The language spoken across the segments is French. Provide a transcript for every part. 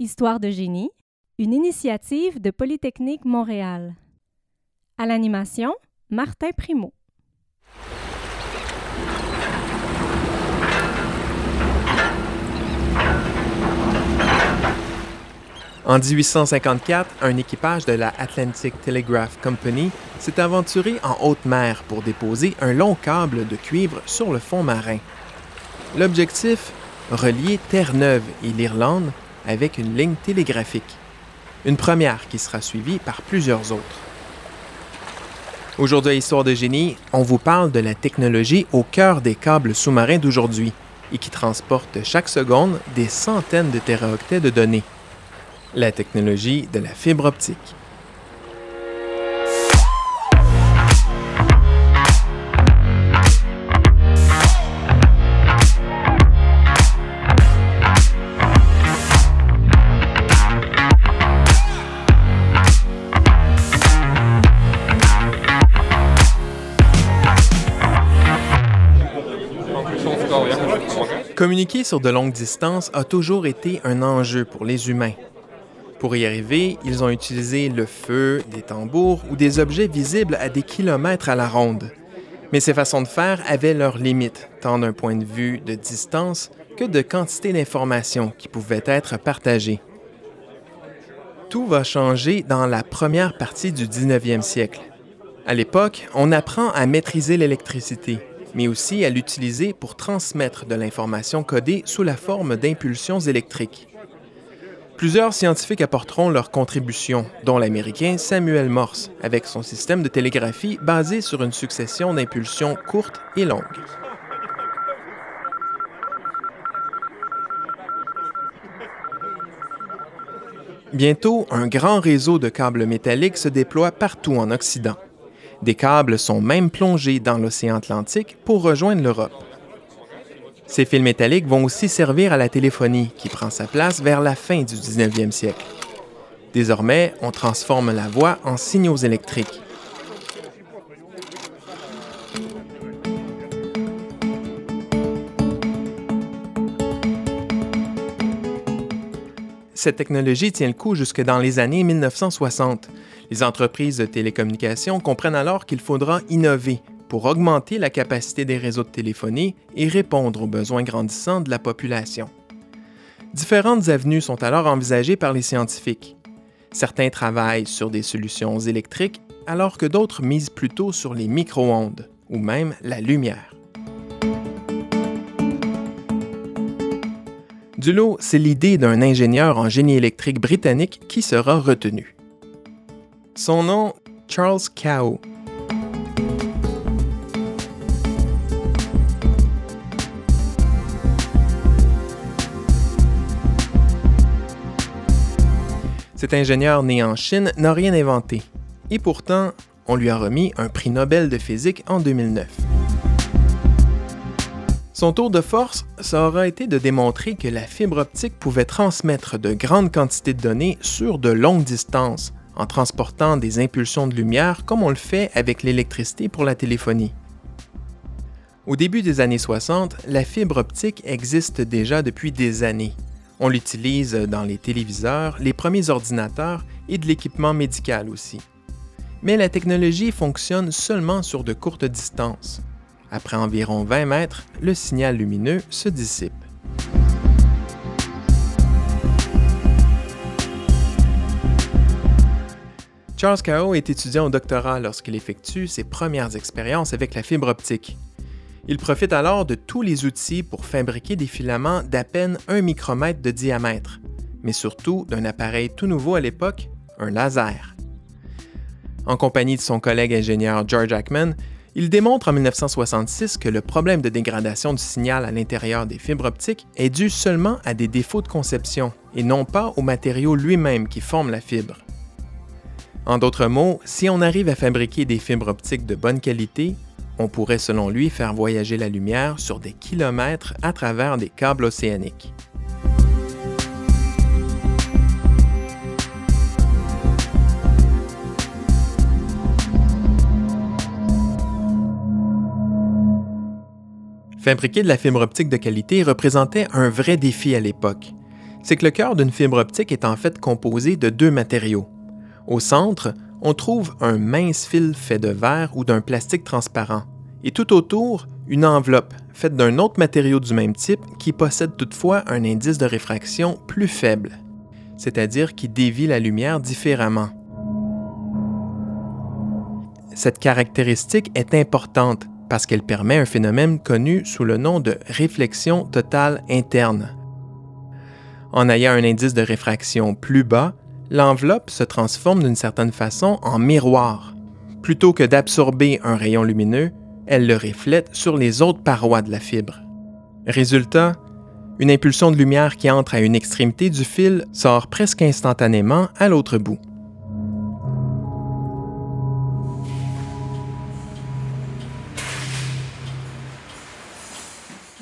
Histoire de génie, une initiative de Polytechnique Montréal. À l'animation, Martin Primo. En 1854, un équipage de la Atlantic Telegraph Company s'est aventuré en haute mer pour déposer un long câble de cuivre sur le fond marin. L'objectif Relier Terre-Neuve et l'Irlande avec une ligne télégraphique. Une première qui sera suivie par plusieurs autres. Aujourd'hui à Histoire de génie, on vous parle de la technologie au cœur des câbles sous-marins d'aujourd'hui et qui transporte chaque seconde des centaines de téraoctets de données la technologie de la fibre optique. Communiquer sur de longues distances a toujours été un enjeu pour les humains. Pour y arriver, ils ont utilisé le feu, des tambours ou des objets visibles à des kilomètres à la ronde. Mais ces façons de faire avaient leurs limites, tant d'un point de vue de distance que de quantité d'informations qui pouvaient être partagées. Tout va changer dans la première partie du 19e siècle. À l'époque, on apprend à maîtriser l'électricité, mais aussi à l'utiliser pour transmettre de l'information codée sous la forme d'impulsions électriques. Plusieurs scientifiques apporteront leur contribution, dont l'Américain Samuel Morse, avec son système de télégraphie basé sur une succession d'impulsions courtes et longues. Bientôt, un grand réseau de câbles métalliques se déploie partout en Occident. Des câbles sont même plongés dans l'océan Atlantique pour rejoindre l'Europe. Ces fils métalliques vont aussi servir à la téléphonie, qui prend sa place vers la fin du 19e siècle. Désormais, on transforme la voix en signaux électriques. Cette technologie tient le coup jusque dans les années 1960. Les entreprises de télécommunications comprennent alors qu'il faudra innover pour augmenter la capacité des réseaux de téléphonie et répondre aux besoins grandissants de la population. Différentes avenues sont alors envisagées par les scientifiques. Certains travaillent sur des solutions électriques alors que d'autres misent plutôt sur les micro-ondes ou même la lumière. Du lot, c'est l'idée d'un ingénieur en génie électrique britannique qui sera retenu. Son nom, Charles Cow, Cet ingénieur né en Chine n'a rien inventé. Et pourtant, on lui a remis un prix Nobel de physique en 2009. Son tour de force, ça aura été de démontrer que la fibre optique pouvait transmettre de grandes quantités de données sur de longues distances, en transportant des impulsions de lumière comme on le fait avec l'électricité pour la téléphonie. Au début des années 60, la fibre optique existe déjà depuis des années, on l'utilise dans les téléviseurs, les premiers ordinateurs et de l'équipement médical aussi. Mais la technologie fonctionne seulement sur de courtes distances. Après environ 20 mètres, le signal lumineux se dissipe. Charles Cao est étudiant au doctorat lorsqu'il effectue ses premières expériences avec la fibre optique. Il profite alors de tous les outils pour fabriquer des filaments d'à peine un micromètre de diamètre, mais surtout d'un appareil tout nouveau à l'époque, un laser. En compagnie de son collègue ingénieur George Ackman, il démontre en 1966 que le problème de dégradation du signal à l'intérieur des fibres optiques est dû seulement à des défauts de conception et non pas au matériau lui-même qui forme la fibre. En d'autres mots, si on arrive à fabriquer des fibres optiques de bonne qualité, on pourrait selon lui faire voyager la lumière sur des kilomètres à travers des câbles océaniques. Fabriquer de la fibre optique de qualité représentait un vrai défi à l'époque. c'est que le cœur d'une fibre optique est en fait composé de deux matériaux. Au centre, on trouve un mince fil fait de verre ou d'un plastique transparent, et tout autour, une enveloppe faite d'un autre matériau du même type qui possède toutefois un indice de réfraction plus faible, c'est-à-dire qui dévie la lumière différemment. Cette caractéristique est importante parce qu'elle permet un phénomène connu sous le nom de réflexion totale interne. En ayant un indice de réfraction plus bas, l'enveloppe se transforme d'une certaine façon en miroir. Plutôt que d'absorber un rayon lumineux, elle le reflète sur les autres parois de la fibre. Résultat, une impulsion de lumière qui entre à une extrémité du fil sort presque instantanément à l'autre bout.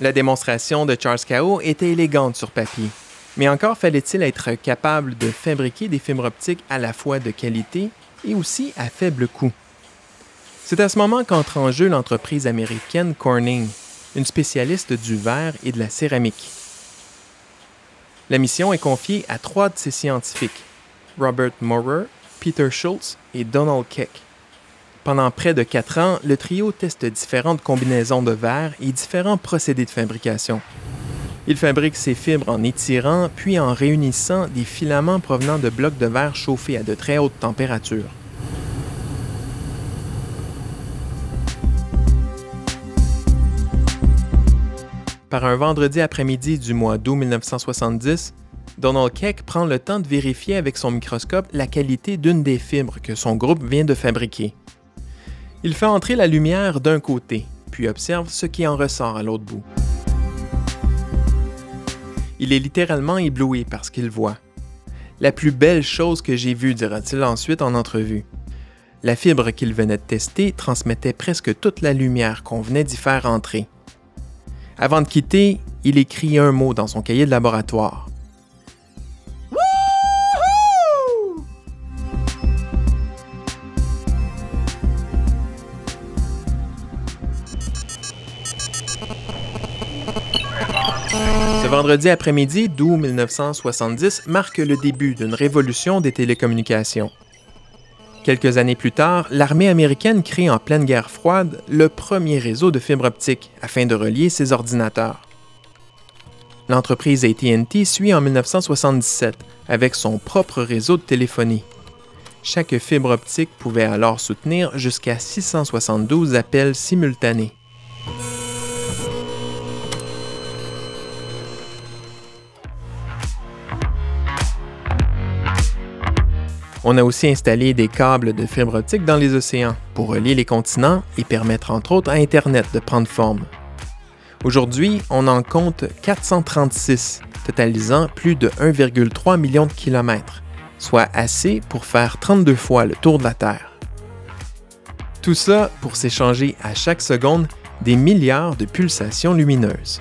La démonstration de Charles Cao était élégante sur papier, mais encore fallait-il être capable de fabriquer des fibres optiques à la fois de qualité et aussi à faible coût. C'est à ce moment qu'entre en jeu l'entreprise américaine Corning, une spécialiste du verre et de la céramique. La mission est confiée à trois de ses scientifiques, Robert Maurer, Peter Schultz et Donald Keck. Pendant près de quatre ans, le trio teste différentes combinaisons de verre et différents procédés de fabrication. Il fabrique ses fibres en étirant puis en réunissant des filaments provenant de blocs de verre chauffés à de très hautes températures. Par un vendredi après-midi du mois d'août 1970, Donald Keck prend le temps de vérifier avec son microscope la qualité d'une des fibres que son groupe vient de fabriquer. Il fait entrer la lumière d'un côté, puis observe ce qui en ressort à l'autre bout. Il est littéralement ébloui par ce qu'il voit. La plus belle chose que j'ai vue, dira-t-il ensuite en entrevue. La fibre qu'il venait de tester transmettait presque toute la lumière qu'on venait d'y faire entrer. Avant de quitter, il écrit un mot dans son cahier de laboratoire. Vendredi après-midi d'août 1970 marque le début d'une révolution des télécommunications. Quelques années plus tard, l'armée américaine crée en pleine guerre froide le premier réseau de fibres optiques afin de relier ses ordinateurs. L'entreprise ATT suit en 1977 avec son propre réseau de téléphonie. Chaque fibre optique pouvait alors soutenir jusqu'à 672 appels simultanés. On a aussi installé des câbles de fibre optique dans les océans pour relier les continents et permettre entre autres à Internet de prendre forme. Aujourd'hui, on en compte 436, totalisant plus de 1,3 million de kilomètres, soit assez pour faire 32 fois le tour de la Terre. Tout ça pour s'échanger à chaque seconde des milliards de pulsations lumineuses.